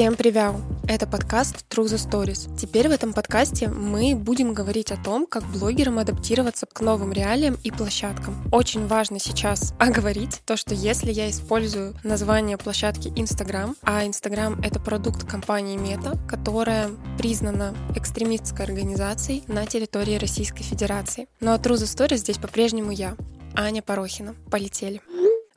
Всем привет! Это подкаст True the Stories. Теперь в этом подкасте мы будем говорить о том, как блогерам адаптироваться к новым реалиям и площадкам. Очень важно сейчас оговорить то, что если я использую название площадки Instagram, а Instagram — это продукт компании Meta, которая признана экстремистской организацией на территории Российской Федерации. Но True the Stories здесь по-прежнему я, Аня Порохина. Полетели.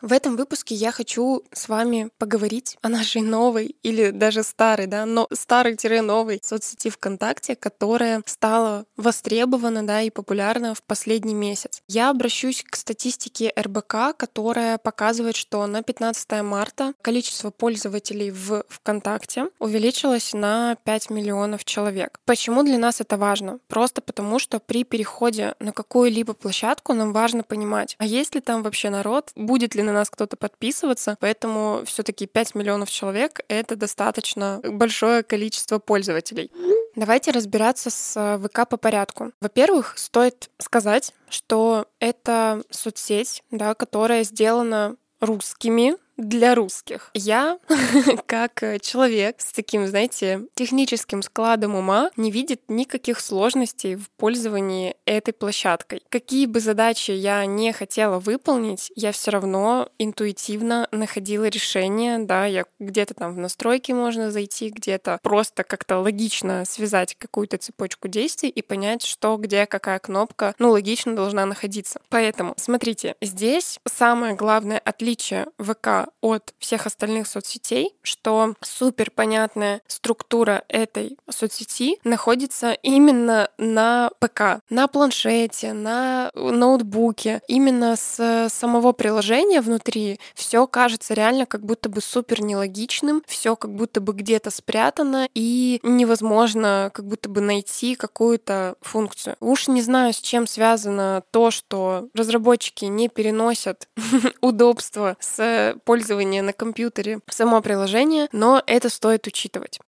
В этом выпуске я хочу с вами поговорить о нашей новой или даже старой, да, но старой-новой соцсети ВКонтакте, которая стала востребована, да, и популярна в последний месяц. Я обращусь к статистике РБК, которая показывает, что на 15 марта количество пользователей в ВКонтакте увеличилось на 5 миллионов человек. Почему для нас это важно? Просто потому, что при переходе на какую-либо площадку нам важно понимать, а есть ли там вообще народ, будет ли на нас кто-то подписываться, поэтому все таки 5 миллионов человек — это достаточно большое количество пользователей. Давайте разбираться с э, ВК по порядку. Во-первых, стоит сказать, что это соцсеть, да, которая сделана русскими, для русских. Я, как человек с таким, знаете, техническим складом ума, не видит никаких сложностей в пользовании этой площадкой. Какие бы задачи я не хотела выполнить, я все равно интуитивно находила решение, да, я где-то там в настройки можно зайти, где-то просто как-то логично связать какую-то цепочку действий и понять, что, где, какая кнопка, ну, логично должна находиться. Поэтому, смотрите, здесь самое главное отличие ВК от всех остальных соцсетей, что супер понятная структура этой соцсети находится именно на ПК, на планшете, на ноутбуке. Именно с самого приложения внутри все кажется реально как будто бы супер нелогичным, все как будто бы где-то спрятано и невозможно как будто бы найти какую-то функцию. Уж не знаю, с чем связано то, что разработчики не переносят удобства с пользования на компьютере само приложение, но это стоит учитывать.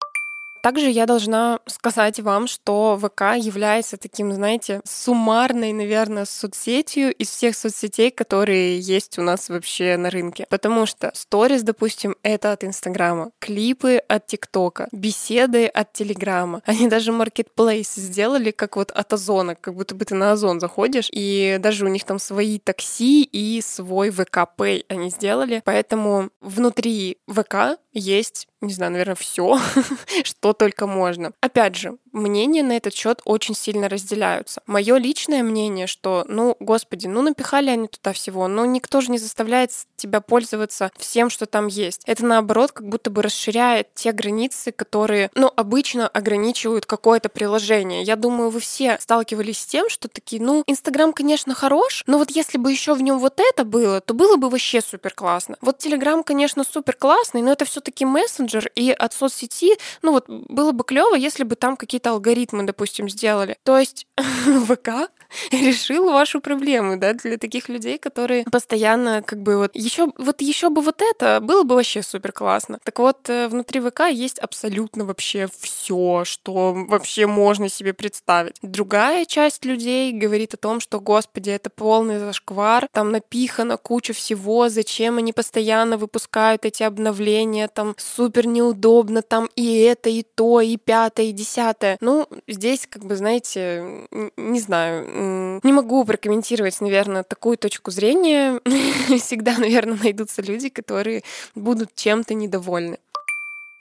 Также я должна сказать вам, что ВК является таким, знаете, суммарной, наверное, соцсетью из всех соцсетей, которые есть у нас вообще на рынке. Потому что сторис, допустим, это от Инстаграма, клипы от ТикТока, беседы от Телеграма. Они даже маркетплейс сделали, как вот от Озона, как будто бы ты на Озон заходишь, и даже у них там свои такси и свой ВК Pay они сделали. Поэтому внутри ВК есть не знаю, наверное, все, что только можно. Опять же, мнения на этот счет очень сильно разделяются. Мое личное мнение, что, ну, господи, ну напихали они туда всего, но никто же не заставляет тебя пользоваться всем, что там есть. Это наоборот как будто бы расширяет те границы, которые, ну, обычно ограничивают какое-то приложение. Я думаю, вы все сталкивались с тем, что такие, ну, Инстаграм, конечно, хорош, но вот если бы еще в нем вот это было, то было бы вообще супер классно. Вот Телеграм, конечно, супер классный, но это все-таки мессенджер, мессенджер, и от соцсети, ну вот было бы клево, если бы там какие-то алгоритмы, допустим, сделали. То есть ВК решил вашу проблему, да, для таких людей, которые постоянно как бы вот еще вот еще бы вот это было бы вообще супер классно. Так вот э, внутри ВК есть абсолютно вообще все, что вообще можно себе представить. Другая часть людей говорит о том, что, господи, это полный зашквар, там напихано куча всего, зачем они постоянно выпускают эти обновления, там супер неудобно, там и это, и то, и пятое, и десятое. Ну, здесь, как бы, знаете, не знаю, не могу прокомментировать, наверное, такую точку зрения. Всегда, наверное, найдутся люди, которые будут чем-то недовольны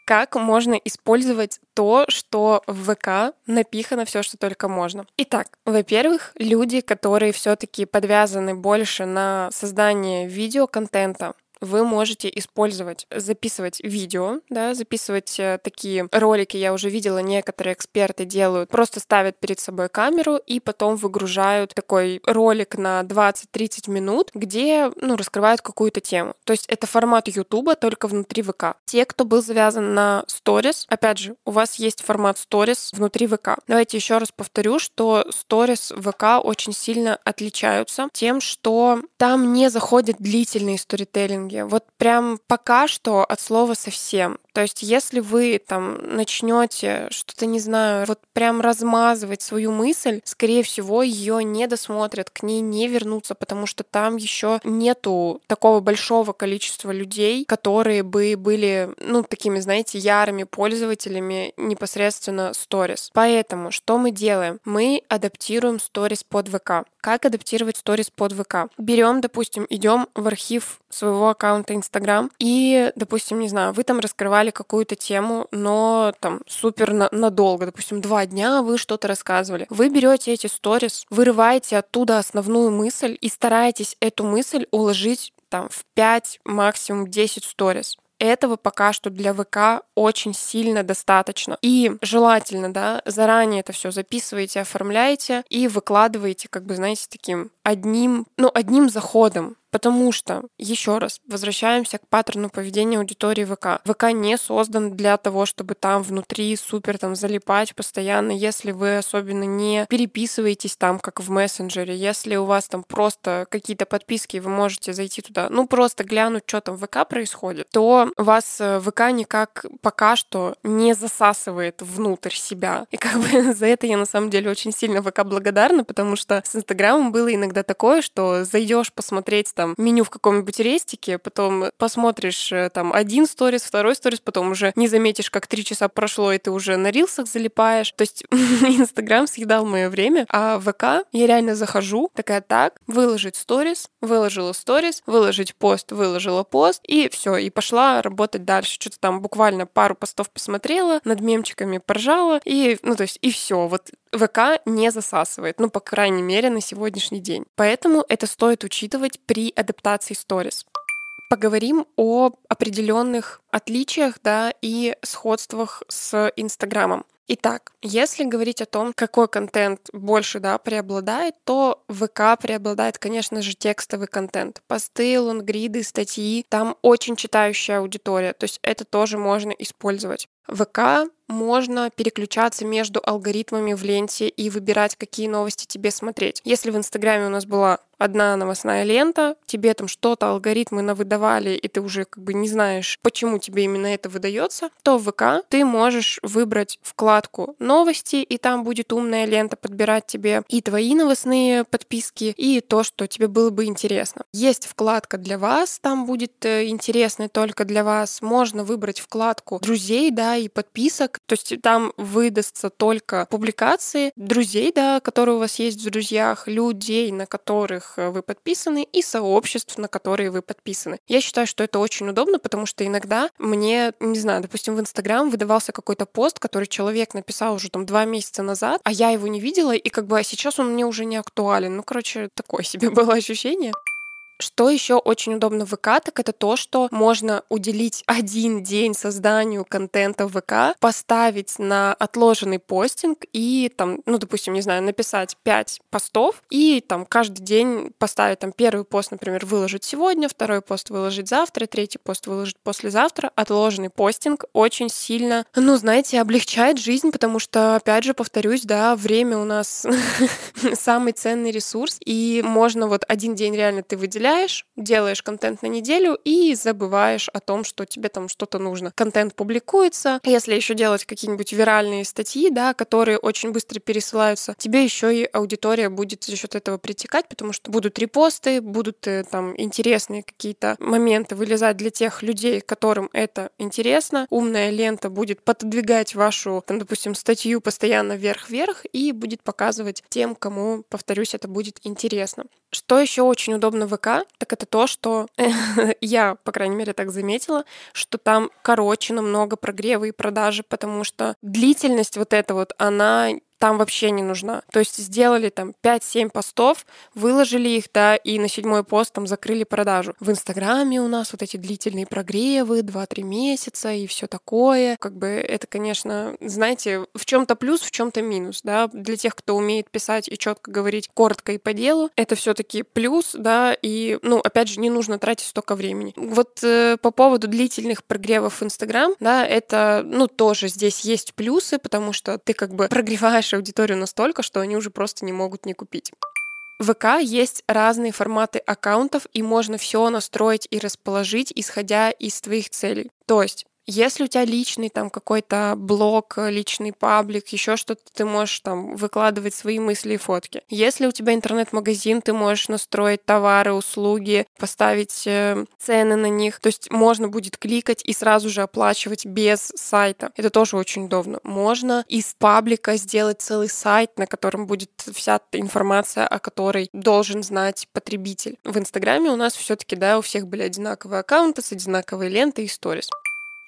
как можно использовать то, что в ВК напихано все, что только можно. Итак, во-первых, люди, которые все-таки подвязаны больше на создание видеоконтента, вы можете использовать, записывать видео, да, записывать э, такие ролики, я уже видела, некоторые эксперты делают, просто ставят перед собой камеру и потом выгружают такой ролик на 20-30 минут, где, ну, раскрывают какую-то тему. То есть это формат Ютуба, только внутри ВК. Те, кто был завязан на сторис, опять же, у вас есть формат сторис внутри ВК. Давайте еще раз повторю, что сторис ВК очень сильно отличаются тем, что там не заходят длительные сторителлинги, технология. Вот прям пока что от слова совсем. То есть, если вы там начнете что-то, не знаю, вот прям размазывать свою мысль, скорее всего, ее не досмотрят, к ней не вернутся, потому что там еще нету такого большого количества людей, которые бы были, ну, такими, знаете, ярыми пользователями непосредственно сторис. Поэтому что мы делаем? Мы адаптируем сторис под ВК. Как адаптировать сторис под ВК? Берем, допустим, идем в архив своего аккаунта Инстаграм и, допустим, не знаю, вы там раскрывали какую-то тему, но там супер на- надолго, допустим, два дня вы что-то рассказывали. Вы берете эти сторис, вырываете оттуда основную мысль и стараетесь эту мысль уложить там в 5, максимум 10 сторис этого пока что для ВК очень сильно достаточно. И желательно, да, заранее это все записываете, оформляете и выкладываете, как бы, знаете, таким одним, ну, одним заходом. Потому что, еще раз, возвращаемся к паттерну поведения аудитории ВК. ВК не создан для того, чтобы там внутри супер там залипать постоянно, если вы особенно не переписываетесь там, как в мессенджере, если у вас там просто какие-то подписки, вы можете зайти туда, ну просто глянуть, что там в ВК происходит, то вас э, ВК никак пока что не засасывает внутрь себя. И как бы за это я на самом деле очень сильно ВК благодарна, потому что с Инстаграмом было иногда такое, что зайдешь посмотреть там там меню в каком-нибудь рестике, потом посмотришь э, там один сторис, второй сторис, потом уже не заметишь, как три часа прошло, и ты уже на рилсах залипаешь. То есть Инстаграм съедал мое время, а ВК я реально захожу, такая так, выложить сторис, выложила сторис, выложить пост, выложила пост, и все, и пошла работать дальше. Что-то там буквально пару постов посмотрела, над мемчиками поржала, и, ну, то есть, и все. Вот ВК не засасывает, ну, по крайней мере, на сегодняшний день. Поэтому это стоит учитывать при адаптации сторис. Поговорим о определенных отличиях да, и сходствах с Инстаграмом. Итак, если говорить о том, какой контент больше да, преобладает, то ВК преобладает, конечно же, текстовый контент. Посты, лонгриды, статьи. Там очень читающая аудитория, то есть это тоже можно использовать. ВК можно переключаться между алгоритмами в ленте и выбирать, какие новости тебе смотреть. Если в Инстаграме у нас была одна новостная лента, тебе там что-то алгоритмы навыдавали, и ты уже как бы не знаешь, почему тебе именно это выдается, то в ВК ты можешь выбрать вкладку «Новости», и там будет умная лента подбирать тебе и твои новостные подписки, и то, что тебе было бы интересно. Есть вкладка для вас, там будет э, интересно только для вас. Можно выбрать вкладку друзей, да, и подписок. То есть там выдастся только публикации друзей, да, которые у вас есть в друзьях, людей, на которых э, вы подписаны, и сообществ, на которые вы подписаны. Я считаю, что это очень удобно, потому что иногда мне, не знаю, допустим, в Инстаграм выдавался какой-то пост, который человек написал уже там два месяца назад, а я его не видела, и как бы а сейчас он мне уже не актуален. Ну, короче, такое себе было ощущение. Что еще очень удобно в ВК, так это то, что можно уделить один день созданию контента в ВК, поставить на отложенный постинг и там, ну, допустим, не знаю, написать 5 постов и там каждый день поставить там первый пост, например, выложить сегодня, второй пост выложить завтра, третий пост выложить послезавтра. Отложенный постинг очень сильно, ну, знаете, облегчает жизнь, потому что, опять же, повторюсь, да, время у нас самый ценный ресурс, и можно вот один день реально ты выделяешь выделяешь, делаешь контент на неделю и забываешь о том, что тебе там что-то нужно. Контент публикуется. Если еще делать какие-нибудь виральные статьи, да, которые очень быстро пересылаются, тебе еще и аудитория будет за счет этого притекать, потому что будут репосты, будут э, там интересные какие-то моменты вылезать для тех людей, которым это интересно. Умная лента будет пододвигать вашу, там, допустим, статью постоянно вверх-вверх и будет показывать тем, кому, повторюсь, это будет интересно. Что еще очень удобно в ВК, так это то, что я, по крайней мере, так заметила, что там короче намного прогрева и продажи, потому что длительность вот эта вот, она там вообще не нужна. То есть сделали там 5-7 постов, выложили их, да, и на седьмой пост там закрыли продажу. В Инстаграме у нас вот эти длительные прогревы, 2-3 месяца и все такое. Как бы это, конечно, знаете, в чем-то плюс, в чем-то минус, да. Для тех, кто умеет писать и четко говорить коротко и по делу, это все-таки плюс, да, и, ну, опять же, не нужно тратить столько времени. Вот э, по поводу длительных прогревов в Инстаграм, да, это, ну, тоже здесь есть плюсы, потому что ты как бы прогреваешь аудиторию настолько, что они уже просто не могут не купить. В ВК есть разные форматы аккаунтов, и можно все настроить и расположить, исходя из твоих целей. То есть если у тебя личный там какой-то блог, личный паблик, еще что-то, ты можешь там выкладывать свои мысли и фотки. Если у тебя интернет-магазин, ты можешь настроить товары, услуги, поставить э, цены на них. То есть можно будет кликать и сразу же оплачивать без сайта. Это тоже очень удобно. Можно из паблика сделать целый сайт, на котором будет вся информация, о которой должен знать потребитель. В Инстаграме у нас все-таки, да, у всех были одинаковые аккаунты с одинаковой лентой и сторис.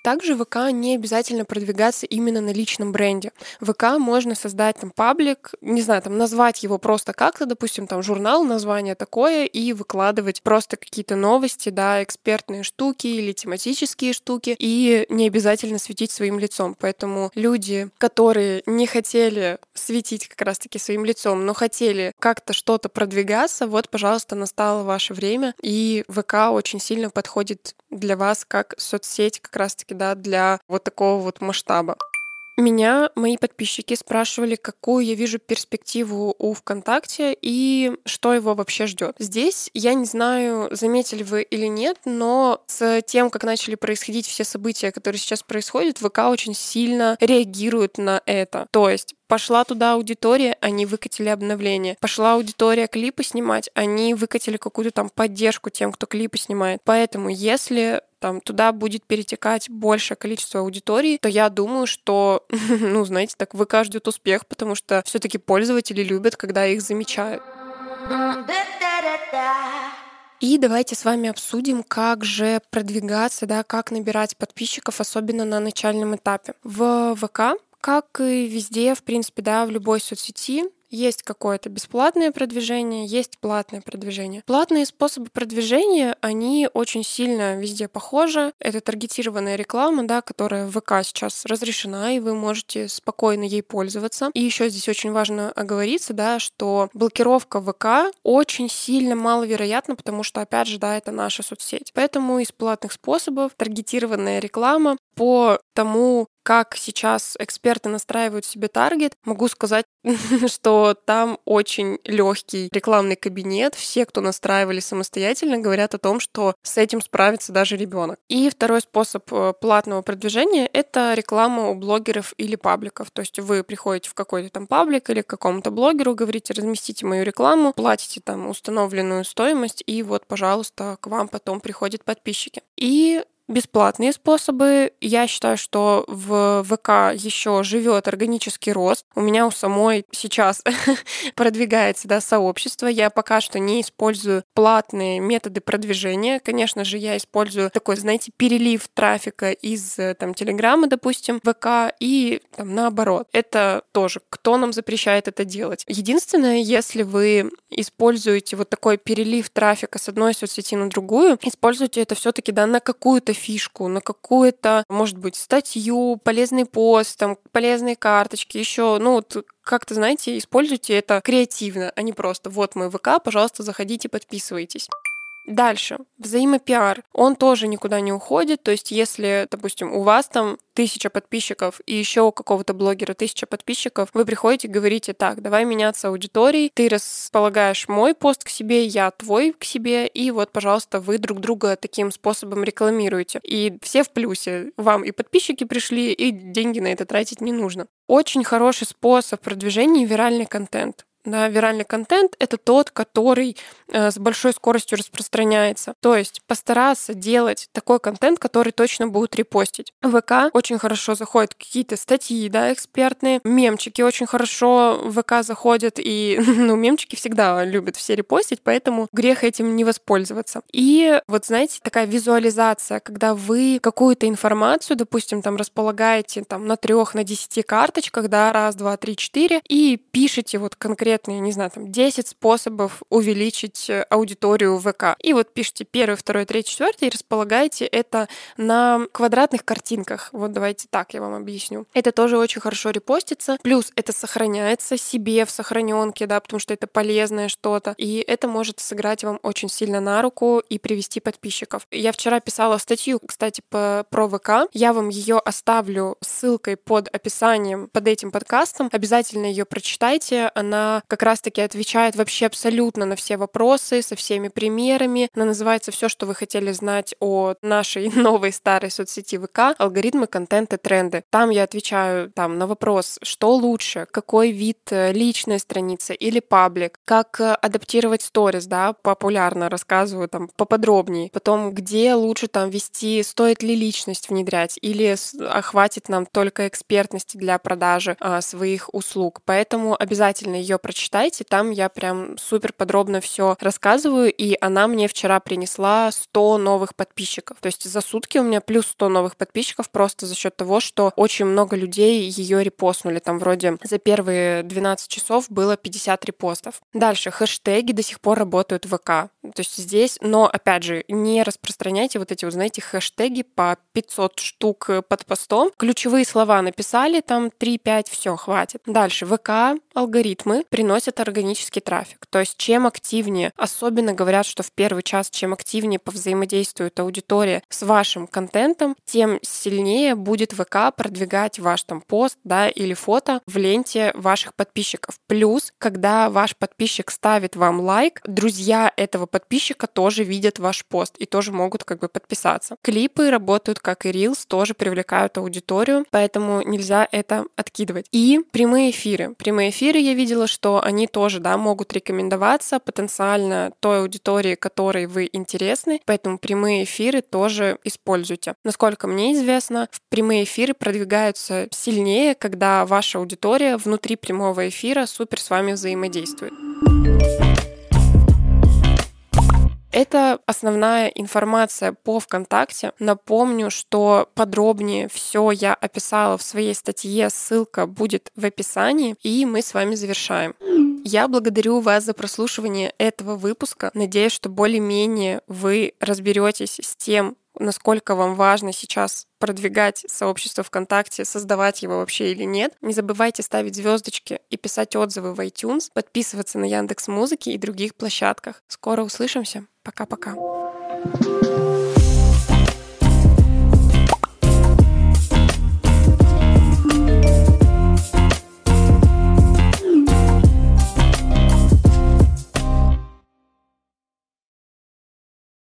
Также ВК не обязательно продвигаться именно на личном бренде. ВК можно создать там паблик, не знаю, там назвать его просто как-то, допустим, там журнал, название такое, и выкладывать просто какие-то новости, да, экспертные штуки или тематические штуки, и не обязательно светить своим лицом. Поэтому люди, которые не хотели светить как раз-таки своим лицом, но хотели как-то что-то продвигаться, вот, пожалуйста, настало ваше время, и ВК очень сильно подходит для вас как соцсеть как раз-таки да, для вот такого вот масштаба. Меня мои подписчики спрашивали, какую я вижу перспективу у ВКонтакте и что его вообще ждет. Здесь я не знаю, заметили вы или нет, но с тем, как начали происходить все события, которые сейчас происходят, ВК очень сильно реагирует на это. То есть Пошла туда аудитория, они выкатили обновление. Пошла аудитория клипы снимать, они выкатили какую-то там поддержку тем, кто клипы снимает. Поэтому если там туда будет перетекать большее количество аудитории, то я думаю, что, ну, знаете, так ВК ждет успех, потому что все-таки пользователи любят, когда их замечают. И давайте с вами обсудим, как же продвигаться, да, как набирать подписчиков, особенно на начальном этапе. В ВК как и везде, в принципе, да, в любой соцсети, есть какое-то бесплатное продвижение, есть платное продвижение. Платные способы продвижения, они очень сильно везде похожи. Это таргетированная реклама, да, которая в ВК сейчас разрешена, и вы можете спокойно ей пользоваться. И еще здесь очень важно оговориться, да, что блокировка ВК очень сильно маловероятна, потому что, опять же, да, это наша соцсеть. Поэтому из платных способов таргетированная реклама по тому, как сейчас эксперты настраивают себе таргет, могу сказать, что там очень легкий рекламный кабинет. Все, кто настраивали самостоятельно, говорят о том, что с этим справится даже ребенок. И второй способ э, платного продвижения — это реклама у блогеров или пабликов. То есть вы приходите в какой-то там паблик или к какому-то блогеру, говорите, разместите мою рекламу, платите там установленную стоимость, и вот, пожалуйста, к вам потом приходят подписчики. И бесплатные способы. Я считаю, что в ВК еще живет органический рост. У меня у самой сейчас продвигается да, сообщество. Я пока что не использую платные методы продвижения. Конечно же, я использую такой, знаете, перелив трафика из там, Телеграма, допустим, ВК и там, наоборот. Это тоже, кто нам запрещает это делать. Единственное, если вы используете вот такой перелив трафика с одной соцсети на другую, используйте это все-таки да, на какую-то фишку, на какую-то, может быть, статью, полезный пост, там, полезные карточки, еще, ну, вот как-то, знаете, используйте это креативно, а не просто вот мой ВК, пожалуйста, заходите, подписывайтесь. Дальше, взаимопиар. Он тоже никуда не уходит. То есть, если, допустим, у вас там тысяча подписчиков и еще у какого-то блогера тысяча подписчиков, вы приходите и говорите, так, давай меняться аудиторией, ты располагаешь мой пост к себе, я твой к себе, и вот, пожалуйста, вы друг друга таким способом рекламируете. И все в плюсе. Вам и подписчики пришли, и деньги на это тратить не нужно. Очень хороший способ продвижения — виральный контент. Да, виральный контент — это тот, который э, с большой скоростью распространяется. То есть постараться делать такой контент, который точно будут репостить. В ВК очень хорошо заходят какие-то статьи, да, экспертные. Мемчики очень хорошо в ВК заходят, и, ну, мемчики всегда любят все репостить, поэтому грех этим не воспользоваться. И вот, знаете, такая визуализация, когда вы какую-то информацию, допустим, там располагаете там на трех, на десяти карточках, да, раз, два, три, четыре, и пишете вот конкретно конкретные, не знаю, там 10 способов увеличить э, аудиторию ВК. И вот пишите первый, второй, третий, четвертый и располагаете это на квадратных картинках. Вот давайте так я вам объясню. Это тоже очень хорошо репостится. Плюс это сохраняется себе в сохраненке, да, потому что это полезное что-то. И это может сыграть вам очень сильно на руку и привести подписчиков. Я вчера писала статью, кстати, по, про ВК. Я вам ее оставлю ссылкой под описанием под этим подкастом. Обязательно ее прочитайте. Она как раз-таки отвечает вообще абсолютно на все вопросы, со всеми примерами. Она называется все, что вы хотели знать о нашей новой старой соцсети ВК, алгоритмы, контента, тренды. Там я отвечаю там на вопрос, что лучше, какой вид э, личной страницы или паблик, как э, адаптировать сторис, да, популярно рассказываю там поподробнее. Потом, где лучше там вести, стоит ли личность внедрять или охватит нам только экспертности для продажи а, своих услуг. Поэтому обязательно ее прочитайте. Там я прям супер подробно все рассказываю, и она мне вчера принесла 100 новых подписчиков. То есть за сутки у меня плюс 100 новых подписчиков просто за счет того, что очень много людей ее репостнули. Там вроде за первые 12 часов было 50 репостов. Дальше хэштеги до сих пор работают в ВК. То есть здесь, но опять же, не распространяйте вот эти, вот знаете, хэштеги по 500 штук под постом. Ключевые слова написали, там 3-5, все, хватит. Дальше, ВК алгоритмы приносят органический трафик. То есть чем активнее, особенно говорят, что в первый час, чем активнее повзаимодействует аудитория с вашим контентом, тем сильнее будет ВК продвигать ваш там пост, да, или фото в ленте ваших подписчиков. Плюс, когда ваш подписчик ставит вам лайк, друзья этого подписчика тоже видят ваш пост и тоже могут как бы подписаться. Клипы работают как и Reels, тоже привлекают аудиторию, поэтому нельзя это откидывать. И прямые эфиры. Прямые эфиры я видела, что они тоже, да, могут рекомендоваться потенциально той аудитории, которой вы интересны, поэтому прямые эфиры тоже используйте. Насколько мне известно, прямые эфиры продвигаются сильнее, когда ваша аудитория внутри прямого эфира супер с вами взаимодействует. Это основная информация по ВКонтакте. Напомню, что подробнее все я описала в своей статье, ссылка будет в описании, и мы с вами завершаем. Я благодарю вас за прослушивание этого выпуска. Надеюсь, что более-менее вы разберетесь с тем, насколько вам важно сейчас продвигать сообщество ВКонтакте, создавать его вообще или нет. Не забывайте ставить звездочки и писать отзывы в iTunes, подписываться на Яндекс Музыки и других площадках. Скоро услышимся. Пока-пока. thank you